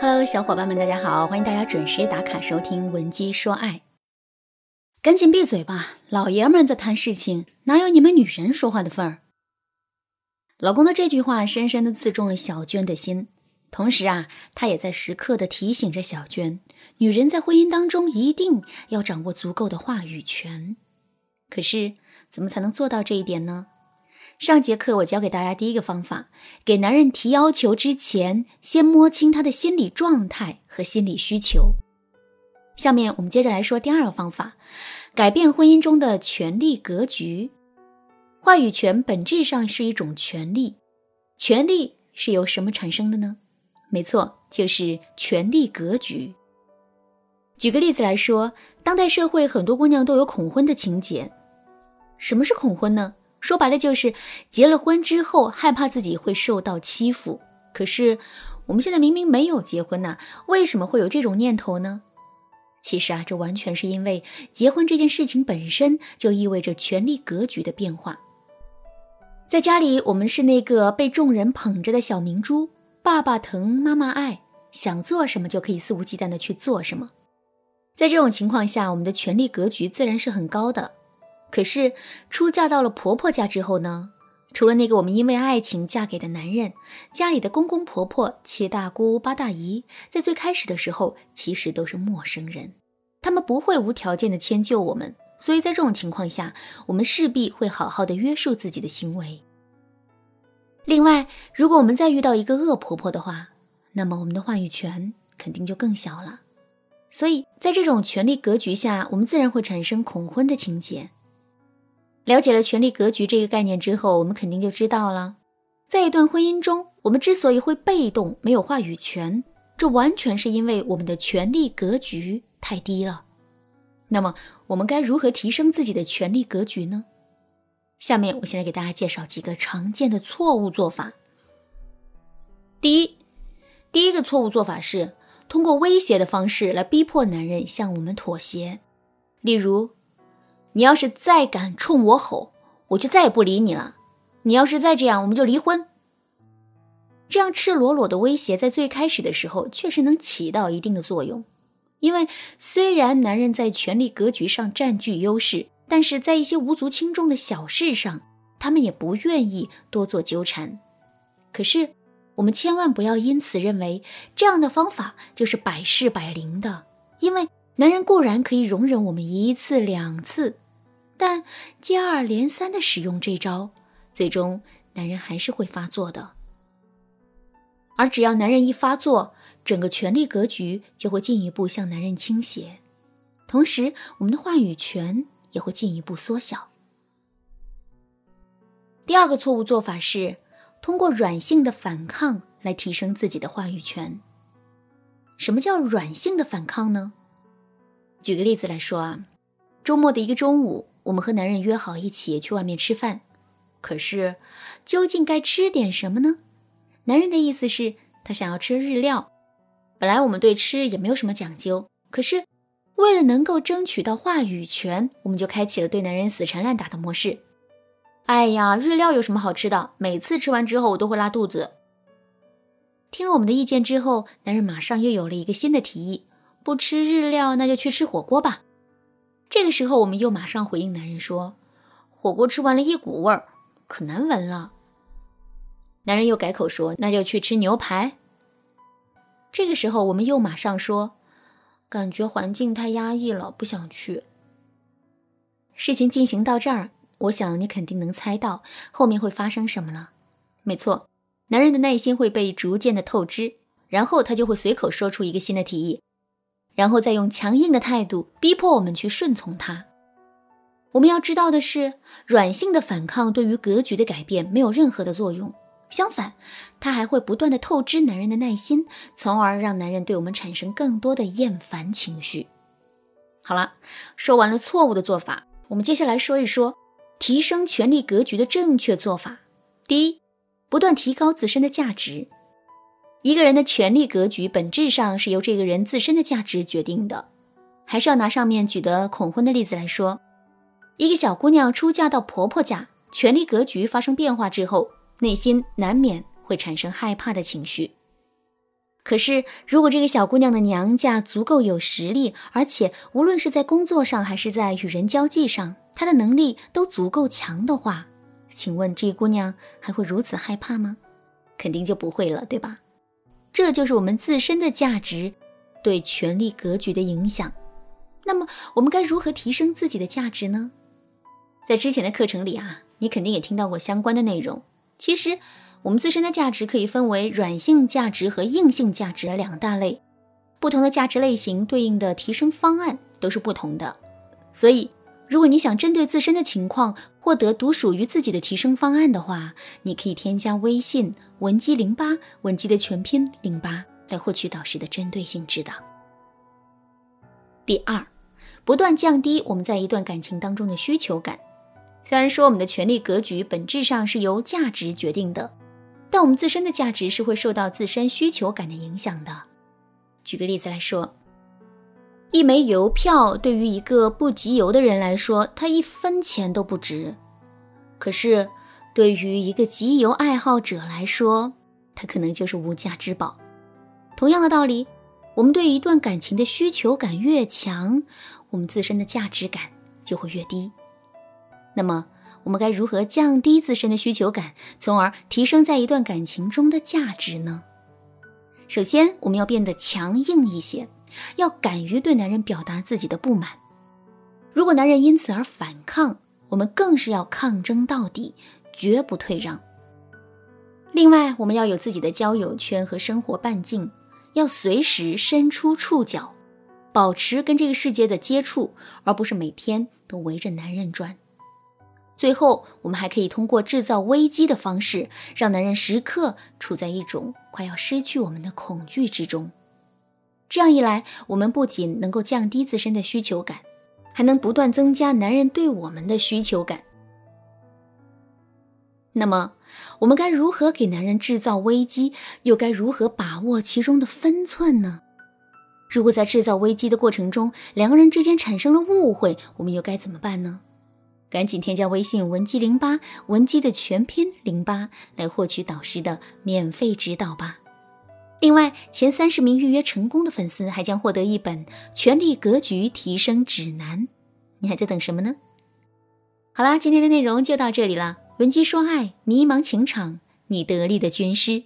Hello，小伙伴们，大家好，欢迎大家准时打卡收听《文姬说爱》。赶紧闭嘴吧，老爷们在谈事情，哪有你们女人说话的份儿？老公的这句话深深的刺中了小娟的心，同时啊，他也在时刻的提醒着小娟，女人在婚姻当中一定要掌握足够的话语权。可是，怎么才能做到这一点呢？上节课我教给大家第一个方法，给男人提要求之前，先摸清他的心理状态和心理需求。下面我们接着来说第二个方法，改变婚姻中的权力格局。话语权本质上是一种权利，权利是由什么产生的呢？没错，就是权力格局。举个例子来说，当代社会很多姑娘都有恐婚的情节。什么是恐婚呢？说白了就是结了婚之后害怕自己会受到欺负。可是我们现在明明没有结婚呐，为什么会有这种念头呢？其实啊，这完全是因为结婚这件事情本身就意味着权力格局的变化。在家里，我们是那个被众人捧着的小明珠，爸爸疼，妈妈爱，想做什么就可以肆无忌惮的去做什么。在这种情况下，我们的权力格局自然是很高的。可是，出嫁到了婆婆家之后呢？除了那个我们因为爱情嫁给的男人，家里的公公婆婆、七大姑八大姨，在最开始的时候其实都是陌生人，他们不会无条件的迁就我们，所以在这种情况下，我们势必会好好的约束自己的行为。另外，如果我们再遇到一个恶婆婆的话，那么我们的话语权肯定就更小了。所以在这种权力格局下，我们自然会产生恐婚的情节。了解了权力格局这个概念之后，我们肯定就知道了，在一段婚姻中，我们之所以会被动、没有话语权，这完全是因为我们的权力格局太低了。那么，我们该如何提升自己的权力格局呢？下面我先来给大家介绍几个常见的错误做法。第一，第一个错误做法是通过威胁的方式来逼迫男人向我们妥协，例如。你要是再敢冲我吼，我就再也不理你了。你要是再这样，我们就离婚。这样赤裸裸的威胁，在最开始的时候确实能起到一定的作用，因为虽然男人在权力格局上占据优势，但是在一些无足轻重的小事上，他们也不愿意多做纠缠。可是，我们千万不要因此认为这样的方法就是百试百灵的，因为男人固然可以容忍我们一次两次。但接二连三的使用这招，最终男人还是会发作的。而只要男人一发作，整个权力格局就会进一步向男人倾斜，同时我们的话语权也会进一步缩小。第二个错误做法是通过软性的反抗来提升自己的话语权。什么叫软性的反抗呢？举个例子来说啊，周末的一个中午。我们和男人约好一起去外面吃饭，可是究竟该吃点什么呢？男人的意思是，他想要吃日料。本来我们对吃也没有什么讲究，可是为了能够争取到话语权，我们就开启了对男人死缠烂打的模式。哎呀，日料有什么好吃的？每次吃完之后我都会拉肚子。听了我们的意见之后，男人马上又有了一个新的提议：不吃日料，那就去吃火锅吧。这个时候，我们又马上回应男人说：“火锅吃完了一股味儿，可难闻了。”男人又改口说：“那就去吃牛排。”这个时候，我们又马上说：“感觉环境太压抑了，不想去。”事情进行到这儿，我想你肯定能猜到后面会发生什么了。没错，男人的耐心会被逐渐的透支，然后他就会随口说出一个新的提议。然后再用强硬的态度逼迫我们去顺从他。我们要知道的是，软性的反抗对于格局的改变没有任何的作用，相反，它还会不断的透支男人的耐心，从而让男人对我们产生更多的厌烦情绪。好了，说完了错误的做法，我们接下来说一说提升权力格局的正确做法。第一，不断提高自身的价值。一个人的权力格局本质上是由这个人自身的价值决定的。还是要拿上面举的恐婚的例子来说，一个小姑娘出嫁到婆婆家，权力格局发生变化之后，内心难免会产生害怕的情绪。可是，如果这个小姑娘的娘家足够有实力，而且无论是在工作上还是在与人交际上，她的能力都足够强的话，请问这姑娘还会如此害怕吗？肯定就不会了，对吧？这就是我们自身的价值对权力格局的影响。那么，我们该如何提升自己的价值呢？在之前的课程里啊，你肯定也听到过相关的内容。其实。我们自身的价值可以分为软性价值和硬性价值两大类，不同的价值类型对应的提升方案都是不同的。所以，如果你想针对自身的情况获得独属于自己的提升方案的话，你可以添加微信文姬零八，文姬的全拼零八，来获取导师的针对性指导。第二，不断降低我们在一段感情当中的需求感。虽然说我们的权力格局本质上是由价值决定的。但我们自身的价值是会受到自身需求感的影响的。举个例子来说，一枚邮票对于一个不集邮的人来说，它一分钱都不值；可是对于一个集邮爱好者来说，它可能就是无价之宝。同样的道理，我们对一段感情的需求感越强，我们自身的价值感就会越低。那么，我们该如何降低自身的需求感，从而提升在一段感情中的价值呢？首先，我们要变得强硬一些，要敢于对男人表达自己的不满。如果男人因此而反抗，我们更是要抗争到底，绝不退让。另外，我们要有自己的交友圈和生活半径，要随时伸出触角，保持跟这个世界的接触，而不是每天都围着男人转。最后，我们还可以通过制造危机的方式，让男人时刻处在一种快要失去我们的恐惧之中。这样一来，我们不仅能够降低自身的需求感，还能不断增加男人对我们的需求感。那么，我们该如何给男人制造危机，又该如何把握其中的分寸呢？如果在制造危机的过程中，两个人之间产生了误会，我们又该怎么办呢？赶紧添加微信文姬零八，文姬的全拼零八，来获取导师的免费指导吧。另外，前三十名预约成功的粉丝还将获得一本《权力格局提升指南》，你还在等什么呢？好啦，今天的内容就到这里了。文姬说爱，迷茫情场，你得力的军师。